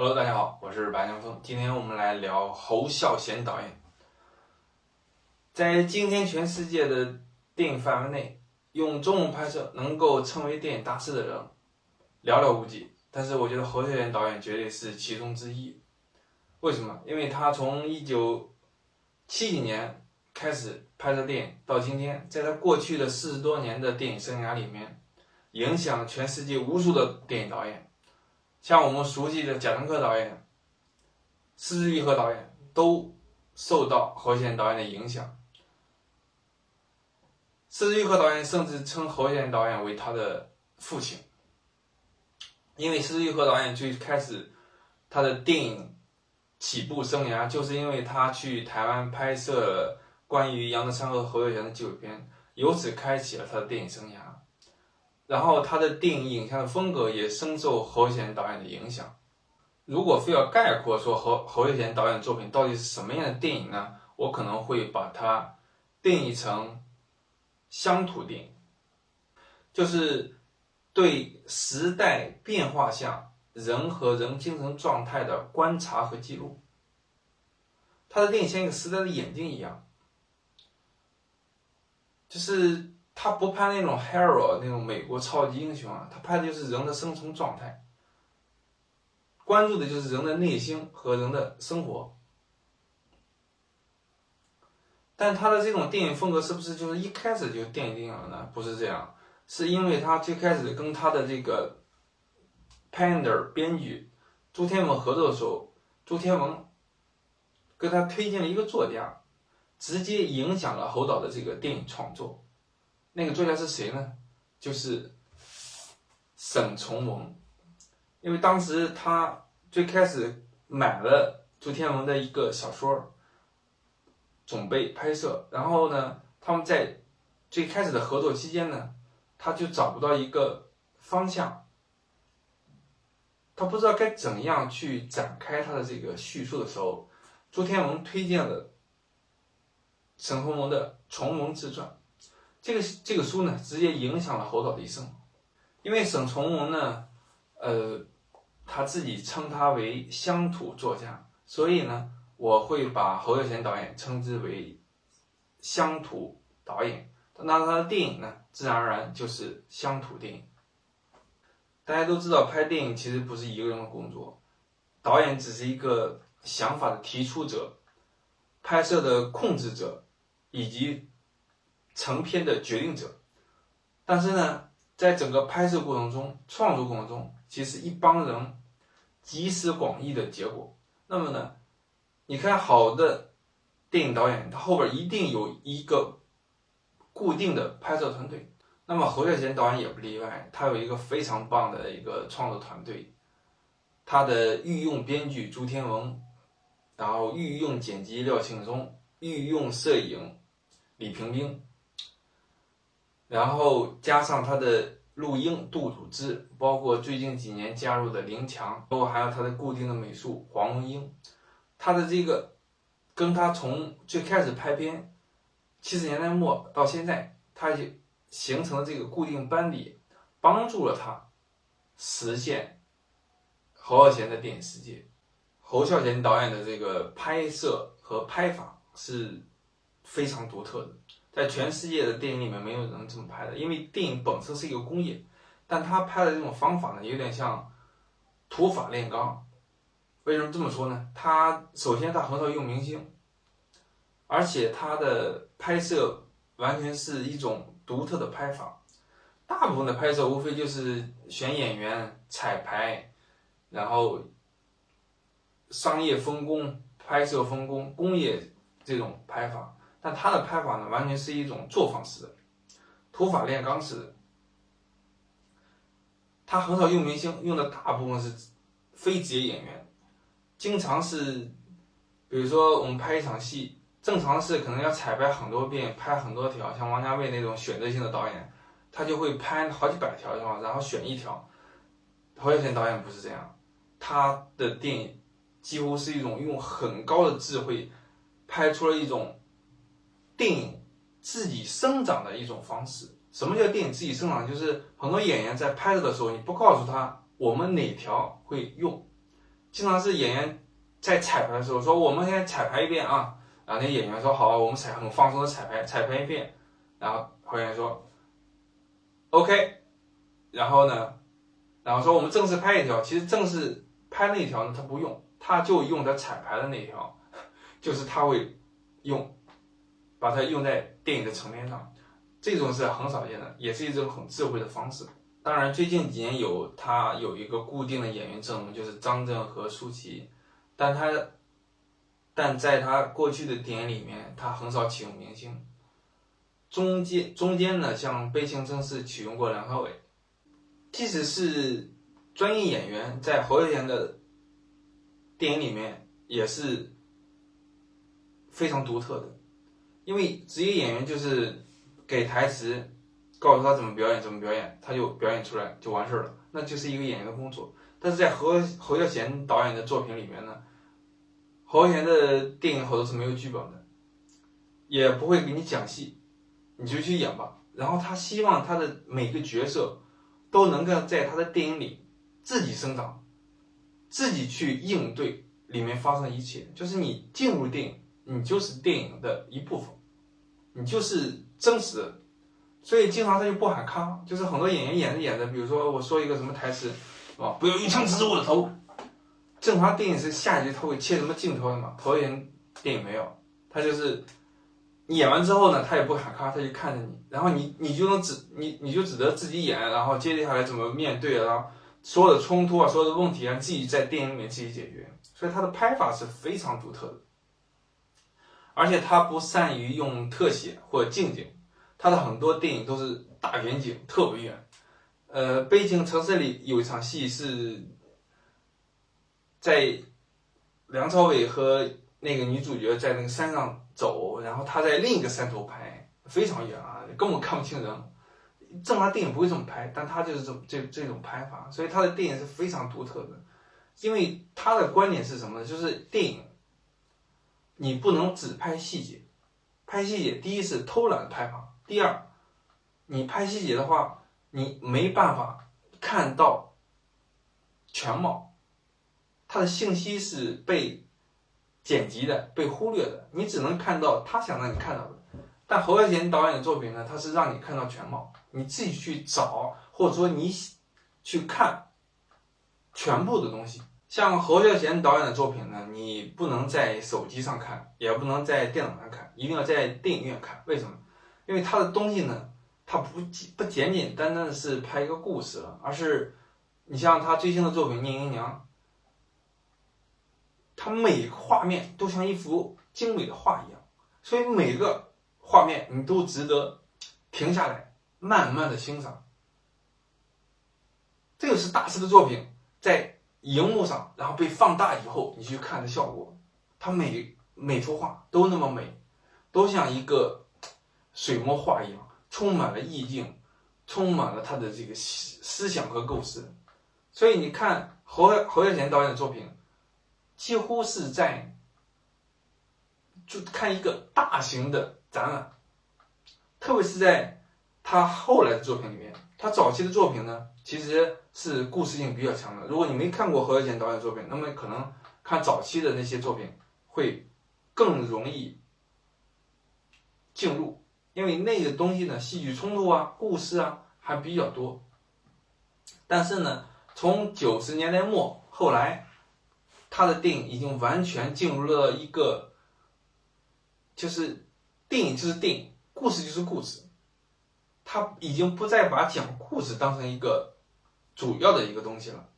Hello，大家好，我是白江峰。今天我们来聊侯孝贤导演。在今天全世界的电影范围内，用中文拍摄能够称为电影大师的人寥寥无几。但是我觉得侯孝贤导演绝对是其中之一。为什么？因为他从一九七几年开始拍摄电影，到今天，在他过去的四十多年的电影生涯里面，影响全世界无数的电影导演，像我们熟悉的贾樟柯导演、施之玉和导演，都受到侯孝贤导演的影响。施之玉和导演甚至称侯孝贤导演为他的父亲，因为施之玉和导演最开始他的电影起步生涯，就是因为他去台湾拍摄关于杨德昌和侯孝贤的纪录片，由此开启了他的电影生涯。然后他的电影影像的风格也深受侯孝贤导演的影响。如果非要概括说侯侯孝贤导演作品到底是什么样的电影呢？我可能会把它定义成。乡土电影，就是对时代变化下人和人精神状态的观察和记录。他的电影像一个时代的眼睛一样，就是他不拍那种 hero 那种美国超级英雄啊，他拍的就是人的生存状态，关注的就是人的内心和人的生活。但他的这种电影风格是不是就是一开始就电影电影了呢？不是这样，是因为他最开始跟他的这个 pander 编剧朱天文合作的时候，朱天文给他推荐了一个作家，直接影响了侯导的这个电影创作。那个作家是谁呢？就是沈从文，因为当时他最开始买了朱天文的一个小说。准备拍摄，然后呢，他们在最开始的合作期间呢，他就找不到一个方向，他不知道该怎样去展开他的这个叙述的时候，朱天文推荐了沈从文的《从文自传》，这个这个书呢，直接影响了侯导的一生，因为沈从文呢，呃，他自己称他为乡土作家，所以呢。我会把侯孝贤导演称之为乡土导演，那他的电影呢，自然而然就是乡土电影。大家都知道，拍电影其实不是一个人的工作，导演只是一个想法的提出者、拍摄的控制者以及成片的决定者。但是呢，在整个拍摄过程中、创作过程中，其实一帮人集思广益的结果。那么呢？你看，好的电影导演，他后边一定有一个固定的拍摄团队。那么侯孝贤导演也不例外，他有一个非常棒的一个创作团队。他的御用编剧朱天文，然后御用剪辑廖庆松，御用摄影李平冰，然后加上他的录音杜笃之，包括最近几年加入的林强，包括还有他的固定的美术黄文英。他的这个，跟他从最开始拍片，七十年代末到现在，他就形成了这个固定班底，帮助了他实现侯孝贤的电影世界。侯孝贤导演的这个拍摄和拍法是非常独特的，在全世界的电影里面没有人这么拍的。因为电影本身是一个工业，但他拍的这种方法呢，有点像土法炼钢。为什么这么说呢？他首先他很少用明星，而且他的拍摄完全是一种独特的拍法。大部分的拍摄无非就是选演员、彩排，然后商业分工、拍摄分工、工业这种拍法。但他的拍法呢，完全是一种作坊式的、土法炼钢式的。他很少用明星，用的大部分是非职业演员。经常是，比如说我们拍一场戏，正常是可能要彩排很多遍，拍很多条。像王家卫那种选择性的导演，他就会拍好几百条，是吧？然后选一条。侯孝贤导演不是这样，他的电影几乎是一种用很高的智慧拍出了一种电影自己生长的一种方式。什么叫电影自己生长？就是很多演员在拍摄的时候，你不告诉他我们哪条会用。经常是演员在彩排的时候说：“我们现在彩排一遍啊。”然后那演员说：“好，我们彩很放松的彩排，彩排一遍。”然后导演说：“OK。”然后呢，然后说我们正式拍一条。其实正式拍那条呢，他不用，他就用他彩排的那条，就是他会用，把它用在电影的层面上。这种是很少见的，也是一种很智慧的方式。当然，最近几年有他有一个固定的演员阵容，就是张震和舒淇，但他，但在他过去的电影里面，他很少启用明星。中间中间呢，像《悲情城市》启用过梁朝伟，即使是专业演员，在侯孝贤的电影里面也是非常独特的，因为职业演员就是给台词。告诉他怎么表演，怎么表演，他就表演出来就完事儿了，那就是一个演员的工作。但是在侯侯孝贤导演的作品里面呢，侯孝贤的电影好多是没有剧本的，也不会给你讲戏，你就去演吧。然后他希望他的每个角色都能够在他的电影里自己生长，自己去应对里面发生的一切。就是你进入电影，你就是电影的一部分，你就是真实。所以经常他就不喊咔，就是很多演员演着演着，比如说我说一个什么台词，啊，不要一枪指着我的头。正常电影是下一集他会切什么镜头的嘛？投影电影没有，他就是演完之后呢，他也不喊咔，他就看着你，然后你你就能指你你就指着自己演，然后接下来怎么面对，然后所有的冲突啊，所有的问题啊，自己在电影里面自己解决。所以他的拍法是非常独特的，而且他不善于用特写或近景。他的很多电影都是大远景，特别远。呃，《悲情城市》里有一场戏是在梁朝伟和那个女主角在那个山上走，然后他在另一个山头拍，非常远啊，根本看不清人。正常电影不会这么拍，但他就是这这这种拍法，所以他的电影是非常独特的。因为他的观点是什么呢？就是电影你不能只拍细节，拍细节第一是偷懒的拍法。第二，你拍细节的话，你没办法看到全貌，他的信息是被剪辑的、被忽略的，你只能看到他想让你看到的。但侯孝贤导演的作品呢，他是让你看到全貌，你自己去找，或者说你去看全部的东西。像侯孝贤导演的作品呢，你不能在手机上看，也不能在电脑上看，一定要在电影院看。为什么？因为他的东西呢，他不不简简单单的是拍一个故事了，而是你像他最新的作品《聂隐娘》，他每个画面都像一幅精美的画一样，所以每个画面你都值得停下来慢慢的欣赏。这个是大师的作品，在荧幕上然后被放大以后，你去看的效果，他每每幅画都那么美，都像一个。水墨画一样，充满了意境，充满了他的这个思思想和构思。所以你看侯侯孝贤导演的作品，几乎是在就看一个大型的展览。特别是在他后来的作品里面，他早期的作品呢，其实是故事性比较强的。如果你没看过侯孝贤导演作品，那么可能看早期的那些作品会更容易进入。因为那个东西呢，戏剧冲突啊，故事啊还比较多。但是呢，从九十年代末后来，他的电影已经完全进入了一个，就是电影就是电影，故事就是故事，他已经不再把讲故事当成一个主要的一个东西了。